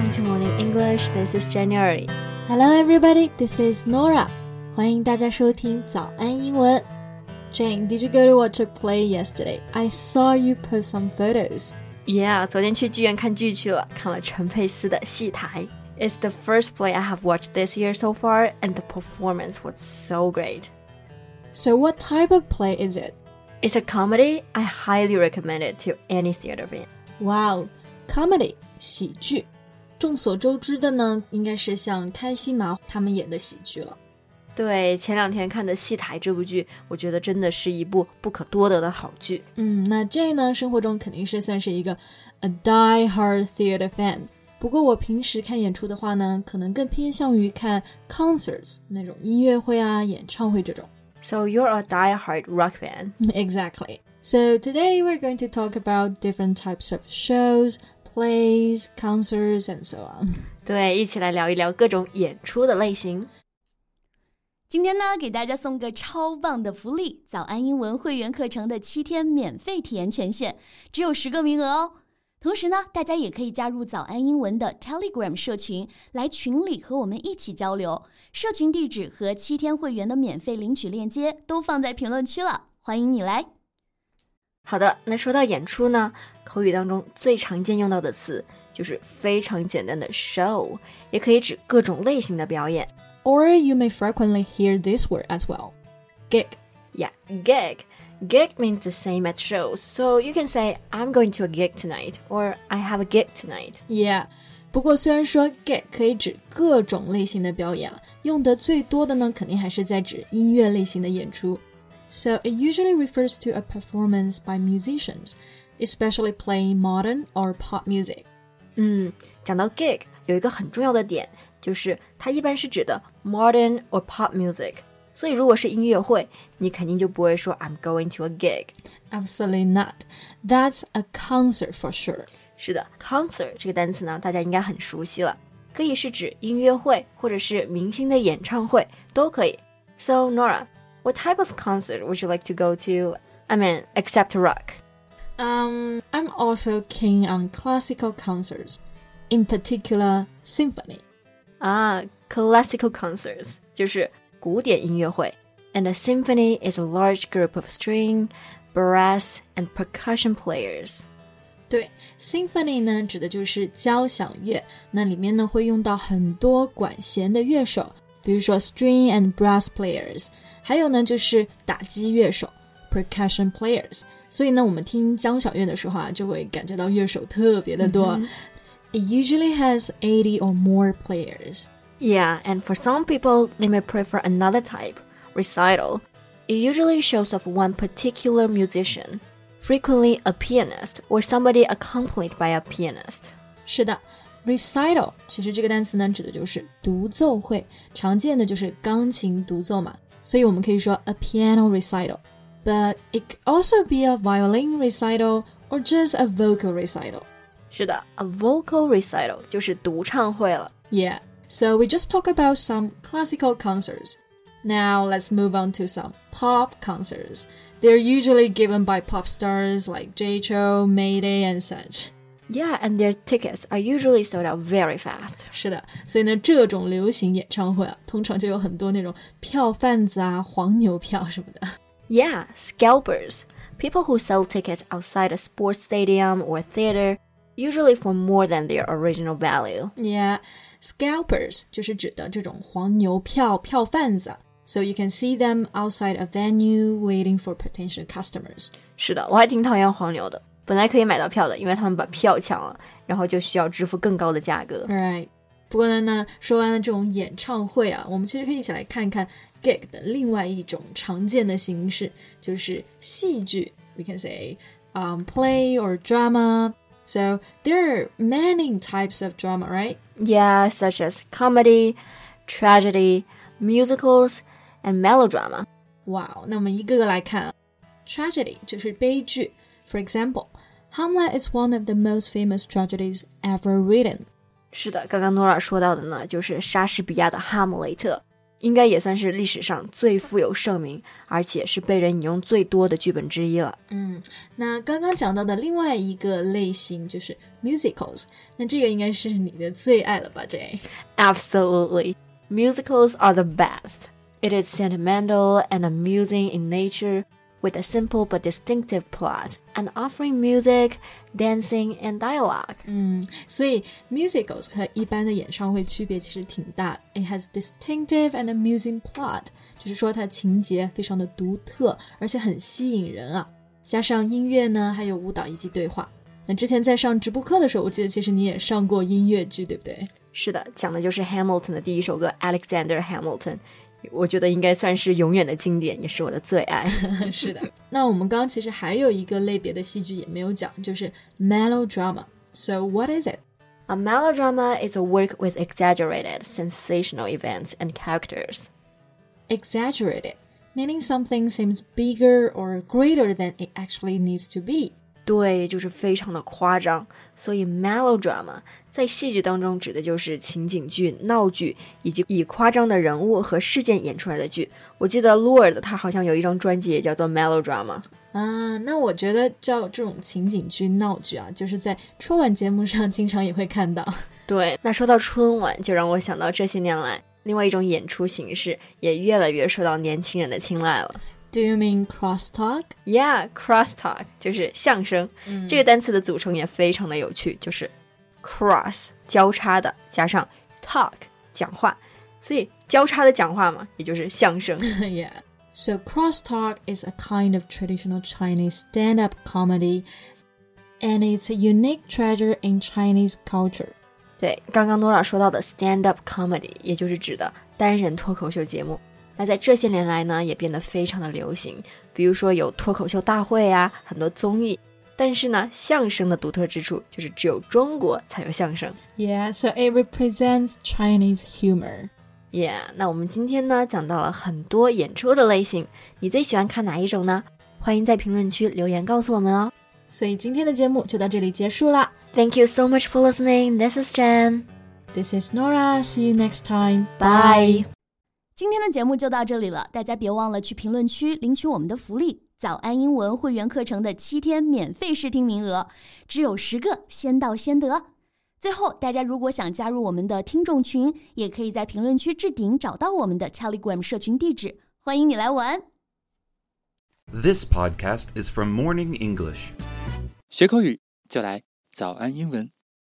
Welcome to Morning English. This is January. Hello, everybody. This is Norah. 欢迎大家收听早安英文。Jane, did you go to watch a play yesterday? I saw you post some photos. Yeah, Yeah，昨天去剧院看剧去了，看了陈佩斯的《戏台》。It's the first play I have watched this year so far, and the performance was so great. So, what type of play is it? It's a comedy. I highly recommend it to any theater fan. Wow, comedy 喜剧。众所周知的呢，应该是像开心麻他们演的喜剧了。对，前两天看的《戏台》这部剧，我觉得真的是一部不可多得的好剧。嗯，那 J 呢，生活中肯定是算是一个 a die-hard theater fan。不过我平时看演出的话呢，可能更偏向于看 concerts 那种音乐会啊、演唱会这种。So you're a die-hard rock fan. Exactly. So today we're going to talk about different types of shows, plays, concerts, and so on. 对，一起来聊一聊各种演出的类型。今天呢，给大家送个超棒的福利——早安英文会员课程的七天免费体验权限，只有十个名额哦。同时呢，大家也可以加入早安英文的 Telegram 社群，来群里和我们一起交流。社群地址和七天会员的免费领取链接都放在评论区了，欢迎你来。好的，那说到演出呢，口语当中最常见用到的词就是非常简单的 show，也可以指各种类型的表演。Or you may frequently hear this word as well gig. Yeah, gig. Gig means the same as shows, so you can say, I'm going to a gig tonight, or I have a gig tonight. Yeah. 不过虽然说 gig 可以指各种类型的表演了，用的最多的呢，肯定还是在指音乐类型的演出。 so it usually refers to a performance by musicians, especially playing modern or pop music. 嗯，讲到 gig 有一个很重要的点，就是它一般是指的 modern or pop music. 所以如果是音乐会，你肯定就不会说 I'm going to a gig. Absolutely not. That's a concert for sure. 是的，concert 这个单词呢，大家应该很熟悉了，可以是指音乐会或者是明星的演唱会都可以。So Norah, what type of concert would you like to go to? I mean, except rock. Um, I'm also keen on classical concerts, in particular symphony. 啊，classical concerts 就是古典音乐会，and a symphony is a large group of string, brass, and percussion players. 对，symphony 呢指的就是交响乐，那里面呢会用到很多管弦的乐手， 比如说 string and brass players，还有呢就是打击乐手 percussion players。所以呢，我们听交响乐的时候啊，就会感觉到乐手特别的多。It usually has eighty or more players. Yeah, and for some people, they may prefer another type, recital. It usually shows off one particular musician, frequently a pianist or somebody accompanied by a pianist. 是的 Recital 其实这个单词呢，指的就是独奏会，常见的就是钢琴独奏嘛，所以我们可以说 a piano recital。But it could also be a violin recital or just a vocal recital. 是的，a vocal recital Yeah. so we just talk about some classical concerts. Now let's move on to some pop concerts. They're usually given by pop stars like Jay Chou, Mayday, and such. Yeah, and their tickets are usually sold out very fast. 是的，所以呢，这种流行演唱会啊，通常就有很多那种票贩子啊、黄牛票什么的。 Yeah, scalpers. People who sell tickets outside a sports stadium or theater, usually for more than their original value. Yeah, scalpers 就是指的这种黄牛票票贩子。So you can see them outside a venue waiting for potential customers. 是的，我还挺讨厌黄牛的。 本来可以买到票的，因为他们把票抢了，然后就需要支付更高的价格。 Right. 不过呢，呢说完了这种演唱会啊，我们其实可以一起来看看 gig 的另外一种常见的形式，就是戏剧。We can say um, play or drama. So there are many types of drama, right? Yeah, such as comedy, tragedy, musicals, and melodrama. 哇、wow,，那我们一个个来看啊。Tragedy 就是悲剧。 For example, Hamlet is one of the most famous tragedies ever written. 是的，刚刚诺尔说到的呢，就是莎士比亚的《哈姆雷特》。 应该也算是历史上最富有盛名，而且是被人引用最多的剧本之一了。嗯，那刚刚讲到的另外一个类型就是 musicals，那这个应该是你的最爱了吧，Jay？ Absolutely. Musicals are the best. It is sentimental and amusing in nature, with a simple but distinctive plot, and offering music, dancing, and dialogue. 嗯，所以 musicals 和一般的演唱会区别其实挺大。It has distinctive and amusing plot，就是说它情节非常的独特，而且很吸引人啊。加上音乐呢，还有舞蹈以及对话。那之前在上直播课的时候，我记得其实你也上过音乐剧，对不对？是的，讲的就是 Hamilton 的第一首歌 Alexander Hamilton， 我觉得应该算是永远的经典，也是我的最爱。是的。那我们刚刚其实还有一个类别的戏剧也没有讲，就是 melodrama。So what is it? A melodrama is a work with exaggerated, sensational events and characters. Exaggerated, meaning something seems bigger or greater than it actually needs to be. 对，就是非常的夸张。所以 melodrama 在戏剧当中指的就是情景剧、闹剧以及以夸张的人物和事件演出来的剧。我记得 Lord 他好像有一张专辑也叫做 melodrama。啊，那我觉得叫这种情景剧、闹剧啊，就是在春晚节目上经常也会看到。对，那说到春晚，就让我想到这些年来另外一种演出形式也越来越受到年轻人的青睐了。Do you mean crosstalk? Yeah, crosstalk 就是相声。这个单词的组成也非常的有趣，就是 cross 交叉的加上 talk 讲话，所以交叉的讲话嘛，也就是相声。 yeah. So crosstalk is a kind of traditional Chinese stand-up comedy, and it's a unique treasure in Chinese culture. 对，刚刚 Nora 说到的 stand up comedy，也就是指的单人脱口秀节目。 那在这些年来呢，也变得非常的流行，比如说有脱口秀大会啊，很多综艺。但是呢，相声的独特之处就是只有中国才有相声。Yeah, so it represents Chinese humor. Yeah，那我们今天呢讲到了很多演出的类型，你最喜欢看哪一种呢？欢迎在评论区留言告诉我们哦。所以今天的节目就到这里结束了。Thank you so much for listening. This is Jen. This is Nora. See you next time. Bye. 今天的节目就到这里了，大家别忘了去评论区领取我们的福利——早安英文会员课程的七天免费试听名额，只有十个，先到先得。最后，大家如果想加入我们的听众群，也可以在评论区置顶找到我们的 Telegram 社群地址，欢迎你来玩。This podcast is from Morning English. 学口语就来早安英文。